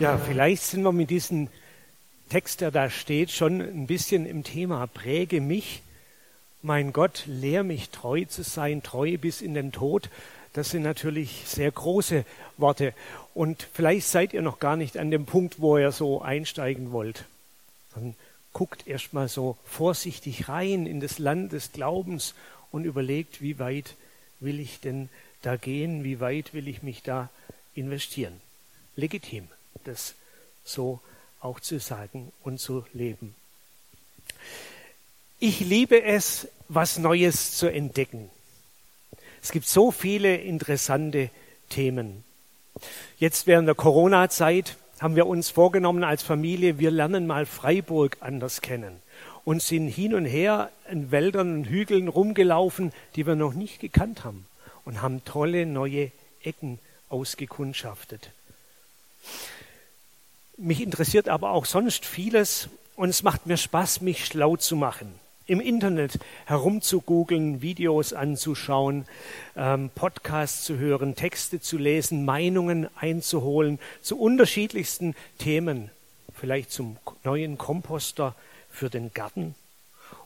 Ja, vielleicht sind wir mit diesem Text, der da steht, schon ein bisschen im Thema. Präge mich, mein Gott, lehr mich treu zu sein, treu bis in den Tod. Das sind natürlich sehr große Worte. Und vielleicht seid ihr noch gar nicht an dem Punkt, wo ihr so einsteigen wollt. Dann guckt erstmal so vorsichtig rein in das Land des Glaubens und überlegt, wie weit will ich denn da gehen, wie weit will ich mich da investieren. Legitim das so auch zu sagen und zu leben. Ich liebe es, was Neues zu entdecken. Es gibt so viele interessante Themen. Jetzt während der Corona-Zeit haben wir uns vorgenommen als Familie, wir lernen mal Freiburg anders kennen und sind hin und her in Wäldern und Hügeln rumgelaufen, die wir noch nicht gekannt haben und haben tolle neue Ecken ausgekundschaftet. Mich interessiert aber auch sonst vieles und es macht mir Spaß, mich schlau zu machen. Im Internet herumzugoogeln, Videos anzuschauen, ähm, Podcasts zu hören, Texte zu lesen, Meinungen einzuholen zu unterschiedlichsten Themen. Vielleicht zum neuen Komposter für den Garten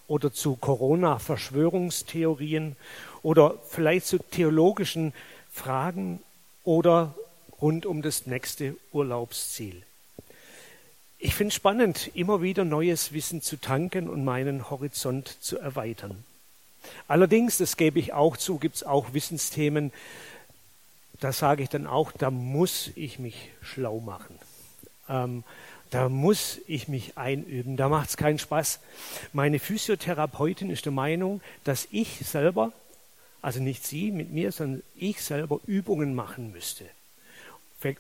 oder zu Corona-Verschwörungstheorien oder vielleicht zu theologischen Fragen oder rund um das nächste Urlaubsziel. Ich finde es spannend, immer wieder neues Wissen zu tanken und meinen Horizont zu erweitern. Allerdings, das gebe ich auch zu, gibt es auch Wissensthemen, da sage ich dann auch, da muss ich mich schlau machen. Ähm, da muss ich mich einüben, da macht es keinen Spaß. Meine Physiotherapeutin ist der Meinung, dass ich selber, also nicht sie mit mir, sondern ich selber Übungen machen müsste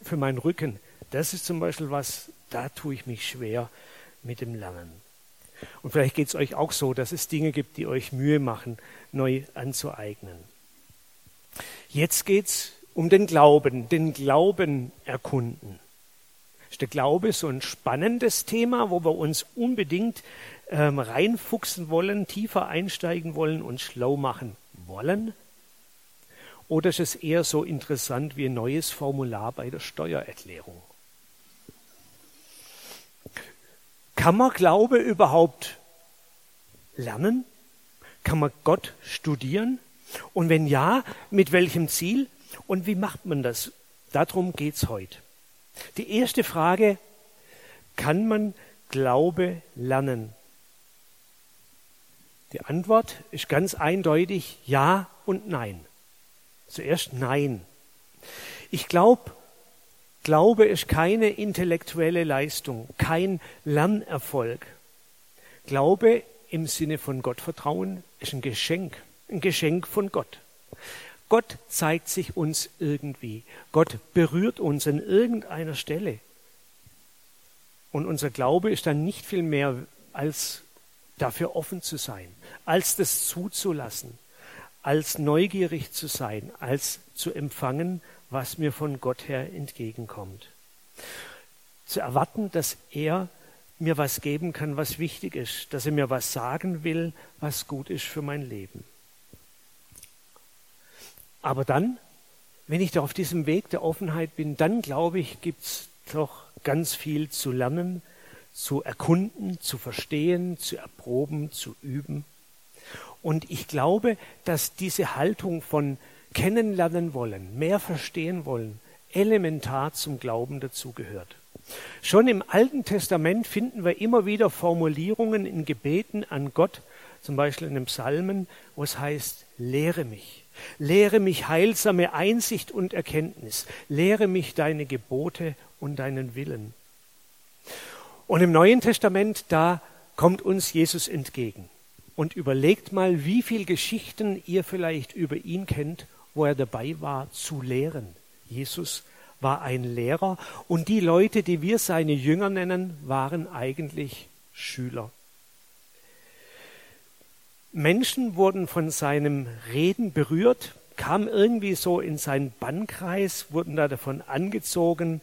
für, meinen Rücken. Das ist zum Beispiel was, da tue ich mich schwer mit dem Lernen. Und vielleicht geht es euch auch so, dass es Dinge gibt, die euch Mühe machen, neu anzueignen. Jetzt geht es um den Glauben, den Glauben erkunden. Ist der Glaube so ein spannendes Thema, wo wir uns unbedingt ähm, reinfuchsen wollen, tiefer einsteigen wollen und schlau machen wollen? Oder ist es eher so interessant wie ein neues Formular bei der Steuererklärung? Kann man Glaube überhaupt lernen? Kann man Gott studieren? Und wenn ja, mit welchem Ziel? Und wie macht man das? Darum geht es heute. Die erste Frage, kann man Glaube lernen? Die Antwort ist ganz eindeutig ja und nein. Zuerst nein. Ich glaube, Glaube ist keine intellektuelle Leistung, kein Lernerfolg. Glaube im Sinne von Gottvertrauen ist ein Geschenk, ein Geschenk von Gott. Gott zeigt sich uns irgendwie. Gott berührt uns an irgendeiner Stelle. Und unser Glaube ist dann nicht viel mehr als dafür offen zu sein, als das zuzulassen, als neugierig zu sein, als zu empfangen, was mir von Gott her entgegenkommt. Zu erwarten, dass er mir was geben kann, was wichtig ist, dass er mir was sagen will, was gut ist für mein Leben. Aber dann, wenn ich da auf diesem Weg der Offenheit bin, dann glaube ich, gibt es doch ganz viel zu lernen, zu erkunden, zu verstehen, zu erproben, zu üben. Und ich glaube, dass diese Haltung von kennenlernen wollen, mehr verstehen wollen, elementar zum Glauben dazugehört. Schon im Alten Testament finden wir immer wieder Formulierungen in Gebeten an Gott, zum Beispiel in den Psalmen, wo es heißt, lehre mich, lehre mich heilsame Einsicht und Erkenntnis, lehre mich deine Gebote und deinen Willen. Und im Neuen Testament, da kommt uns Jesus entgegen. Und überlegt mal, wie viele Geschichten ihr vielleicht über ihn kennt wo er dabei war, zu lehren. Jesus war ein Lehrer und die Leute, die wir seine Jünger nennen, waren eigentlich Schüler. Menschen wurden von seinem Reden berührt, kamen irgendwie so in seinen Bannkreis, wurden da davon angezogen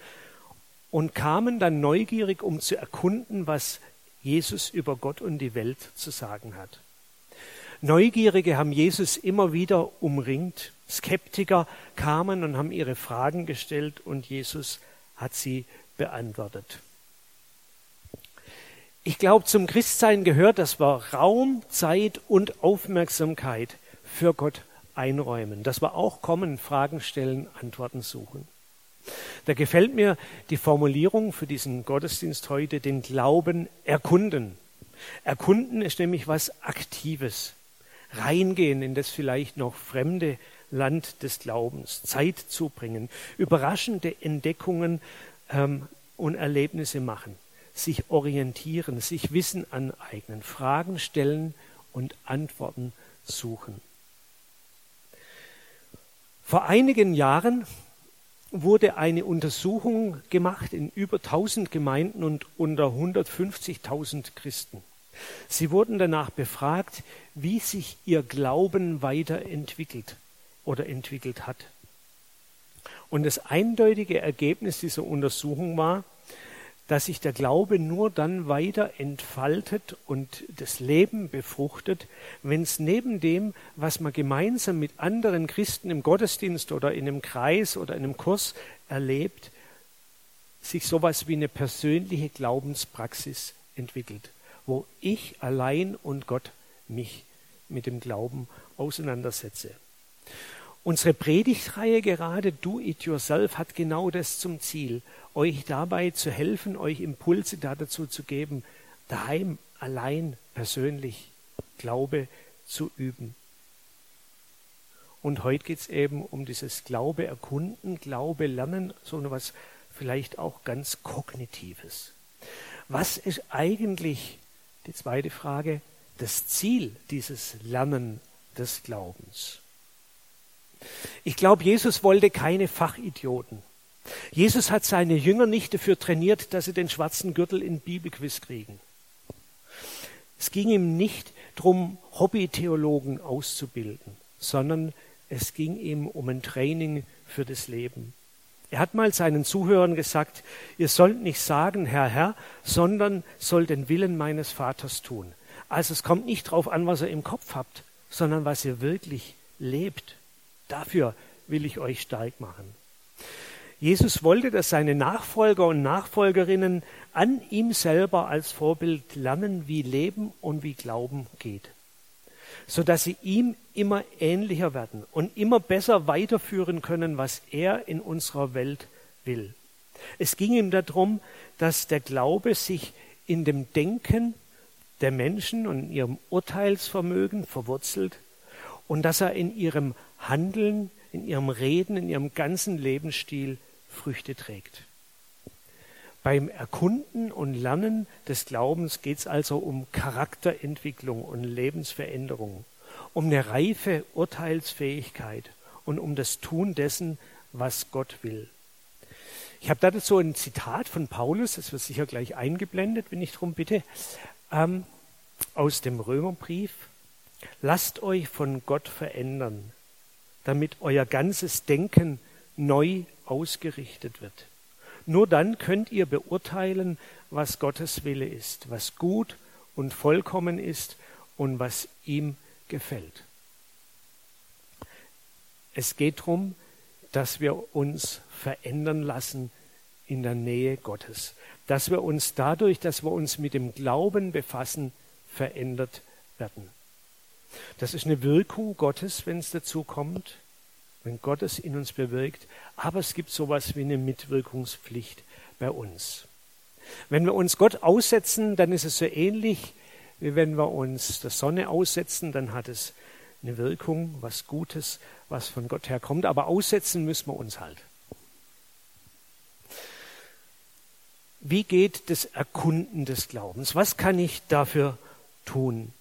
und kamen dann neugierig, um zu erkunden, was Jesus über Gott und die Welt zu sagen hat. Neugierige haben Jesus immer wieder umringt Skeptiker kamen und haben ihre Fragen gestellt und Jesus hat sie beantwortet. Ich glaube, zum Christsein gehört, dass wir Raum, Zeit und Aufmerksamkeit für Gott einräumen, dass wir auch kommen, Fragen stellen, Antworten suchen. Da gefällt mir die Formulierung für diesen Gottesdienst heute, den Glauben erkunden. Erkunden ist nämlich was Aktives. Reingehen in das vielleicht noch fremde Land des Glaubens, Zeit zubringen, überraschende Entdeckungen ähm, und Erlebnisse machen, sich orientieren, sich Wissen aneignen, Fragen stellen und Antworten suchen. Vor einigen Jahren wurde eine Untersuchung gemacht in über 1000 Gemeinden und unter 150.000 Christen. Sie wurden danach befragt, wie sich ihr Glauben weiterentwickelt oder entwickelt hat. Und das eindeutige Ergebnis dieser Untersuchung war, dass sich der Glaube nur dann weiter entfaltet und das Leben befruchtet, wenn es neben dem, was man gemeinsam mit anderen Christen im Gottesdienst oder in einem Kreis oder in einem Kurs erlebt, sich sowas wie eine persönliche Glaubenspraxis entwickelt, wo ich allein und Gott mich mit dem Glauben auseinandersetze. Unsere Predigtreihe gerade Do It Yourself hat genau das zum Ziel, euch dabei zu helfen, euch Impulse dazu zu geben, daheim allein persönlich Glaube zu üben. Und heute geht es eben um dieses Glaube erkunden, Glaube lernen, so etwas vielleicht auch ganz Kognitives. Was ist eigentlich, die zweite Frage, das Ziel dieses Lernen des Glaubens? Ich glaube, Jesus wollte keine Fachidioten. Jesus hat seine Jünger nicht dafür trainiert, dass sie den schwarzen Gürtel in Bibelquiz kriegen. Es ging ihm nicht darum, Hobbytheologen auszubilden, sondern es ging ihm um ein Training für das Leben. Er hat mal seinen Zuhörern gesagt, ihr sollt nicht sagen, Herr, Herr, sondern sollt den Willen meines Vaters tun. Also es kommt nicht darauf an, was ihr im Kopf habt, sondern was ihr wirklich lebt. Dafür will ich euch stark machen. Jesus wollte, dass seine Nachfolger und Nachfolgerinnen an ihm selber als Vorbild lernen, wie Leben und wie Glauben geht, sodass sie ihm immer ähnlicher werden und immer besser weiterführen können, was er in unserer Welt will. Es ging ihm darum, dass der Glaube sich in dem Denken der Menschen und ihrem Urteilsvermögen verwurzelt und dass er in ihrem Handeln, in ihrem Reden, in ihrem ganzen Lebensstil Früchte trägt. Beim Erkunden und Lernen des Glaubens geht es also um Charakterentwicklung und Lebensveränderung, um eine reife Urteilsfähigkeit und um das Tun dessen, was Gott will. Ich habe dazu ein Zitat von Paulus, das wird sicher gleich eingeblendet, wenn ich darum bitte, ähm, aus dem Römerbrief. Lasst euch von Gott verändern, damit euer ganzes Denken neu ausgerichtet wird. Nur dann könnt ihr beurteilen, was Gottes Wille ist, was gut und vollkommen ist und was ihm gefällt. Es geht darum, dass wir uns verändern lassen in der Nähe Gottes, dass wir uns dadurch, dass wir uns mit dem Glauben befassen, verändert werden. Das ist eine Wirkung Gottes, wenn es dazu kommt, wenn Gott es in uns bewirkt. Aber es gibt sowas wie eine Mitwirkungspflicht bei uns. Wenn wir uns Gott aussetzen, dann ist es so ähnlich, wie wenn wir uns der Sonne aussetzen, dann hat es eine Wirkung, was Gutes, was von Gott herkommt. Aber aussetzen müssen wir uns halt. Wie geht das Erkunden des Glaubens? Was kann ich dafür tun?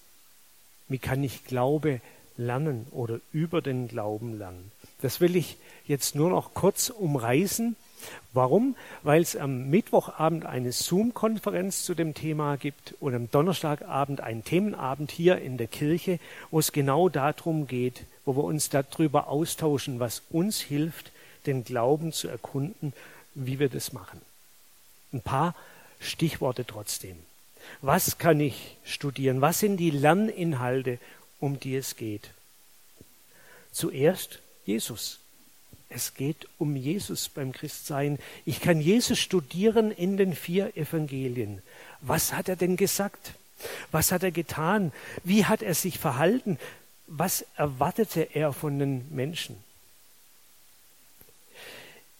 Wie kann ich Glaube lernen oder über den Glauben lernen? Das will ich jetzt nur noch kurz umreißen. Warum? Weil es am Mittwochabend eine Zoom-Konferenz zu dem Thema gibt und am Donnerstagabend einen Themenabend hier in der Kirche, wo es genau darum geht, wo wir uns darüber austauschen, was uns hilft, den Glauben zu erkunden, wie wir das machen. Ein paar Stichworte trotzdem. Was kann ich studieren? Was sind die Lerninhalte, um die es geht? Zuerst Jesus. Es geht um Jesus beim Christsein. Ich kann Jesus studieren in den vier Evangelien. Was hat er denn gesagt? Was hat er getan? Wie hat er sich verhalten? Was erwartete er von den Menschen?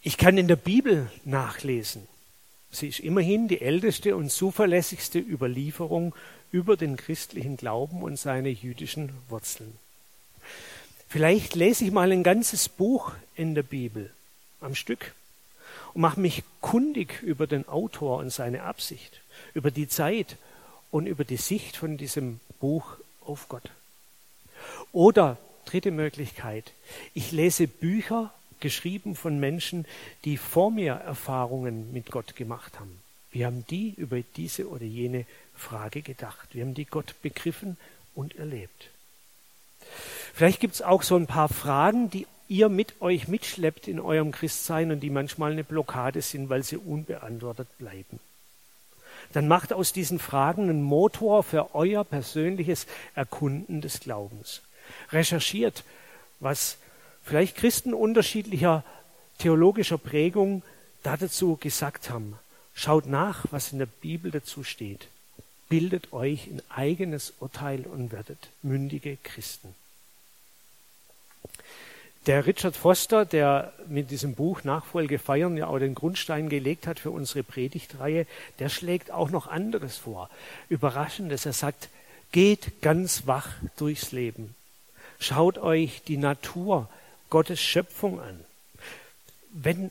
Ich kann in der Bibel nachlesen. Sie ist immerhin die älteste und zuverlässigste Überlieferung über den christlichen Glauben und seine jüdischen Wurzeln. Vielleicht lese ich mal ein ganzes Buch in der Bibel am Stück und mache mich kundig über den Autor und seine Absicht, über die Zeit und über die Sicht von diesem Buch auf Gott. Oder dritte Möglichkeit, ich lese Bücher geschrieben von Menschen, die vor mir Erfahrungen mit Gott gemacht haben. Wir haben die über diese oder jene Frage gedacht. Wir haben die Gott begriffen und erlebt. Vielleicht gibt es auch so ein paar Fragen, die ihr mit euch mitschleppt in eurem Christsein und die manchmal eine Blockade sind, weil sie unbeantwortet bleiben. Dann macht aus diesen Fragen einen Motor für euer persönliches Erkunden des Glaubens. Recherchiert, was vielleicht Christen unterschiedlicher theologischer Prägung dazu gesagt haben. Schaut nach, was in der Bibel dazu steht. Bildet euch ein eigenes Urteil und werdet mündige Christen. Der Richard Foster, der mit diesem Buch Nachfolge feiern ja auch den Grundstein gelegt hat für unsere Predigtreihe, der schlägt auch noch anderes vor. Überraschendes. Er sagt, geht ganz wach durchs Leben. Schaut euch die Natur Gottes Schöpfung an. Wenn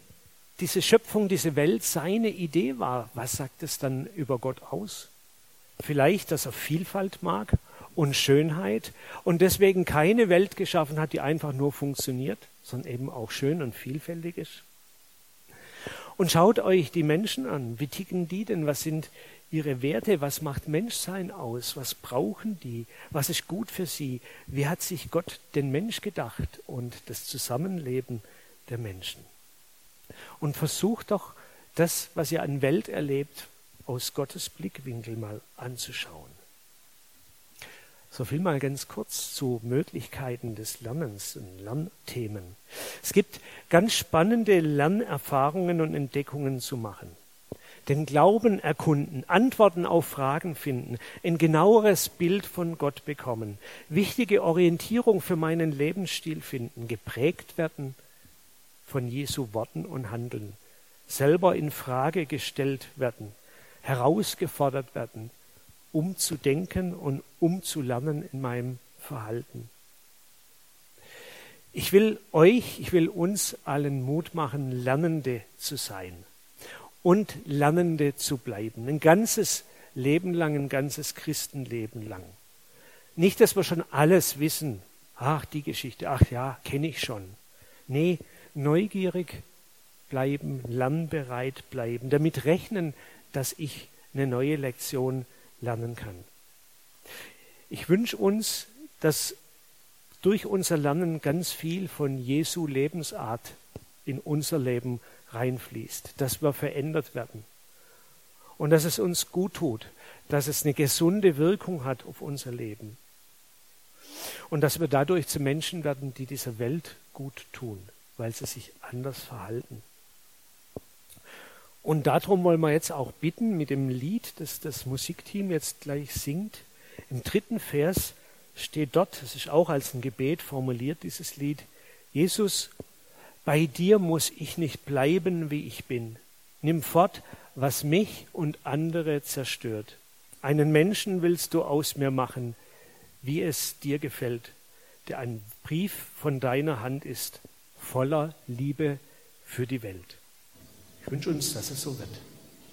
diese Schöpfung, diese Welt seine Idee war, was sagt es dann über Gott aus? Vielleicht, dass er Vielfalt mag und Schönheit und deswegen keine Welt geschaffen hat, die einfach nur funktioniert, sondern eben auch schön und vielfältig ist. Und schaut euch die Menschen an. Wie ticken die denn? Was sind ihre Werte? Was macht Menschsein aus? Was brauchen die? Was ist gut für sie? Wie hat sich Gott den Mensch gedacht und das Zusammenleben der Menschen? Und versucht doch, das, was ihr an Welt erlebt, aus Gottes Blickwinkel mal anzuschauen. So viel mal ganz kurz zu Möglichkeiten des Lernens und Lernthemen. Es gibt ganz spannende Lernerfahrungen und Entdeckungen zu machen. Den Glauben erkunden, Antworten auf Fragen finden, ein genaueres Bild von Gott bekommen, wichtige Orientierung für meinen Lebensstil finden, geprägt werden von Jesu Worten und Handeln, selber in Frage gestellt werden, herausgefordert werden, umzudenken und umzulernen in meinem Verhalten. Ich will euch, ich will uns allen Mut machen, Lernende zu sein und Lernende zu bleiben. Ein ganzes Leben lang, ein ganzes Christenleben lang. Nicht, dass wir schon alles wissen. Ach, die Geschichte, ach ja, kenne ich schon. Nee, neugierig bleiben, lernbereit bleiben, damit rechnen, dass ich eine neue Lektion lernen kann. Ich wünsche uns, dass durch unser Lernen ganz viel von Jesu Lebensart in unser Leben reinfließt, dass wir verändert werden und dass es uns gut tut, dass es eine gesunde Wirkung hat auf unser Leben und dass wir dadurch zu Menschen werden, die dieser Welt gut tun, weil sie sich anders verhalten. Und darum wollen wir jetzt auch bitten mit dem Lied, das das Musikteam jetzt gleich singt. Im dritten Vers steht dort, es ist auch als ein Gebet formuliert, dieses Lied, Jesus, bei dir muss ich nicht bleiben, wie ich bin. Nimm fort, was mich und andere zerstört. Einen Menschen willst du aus mir machen, wie es dir gefällt, der ein Brief von deiner Hand ist, voller Liebe für die Welt. Ich wünsche uns, dass es so wird.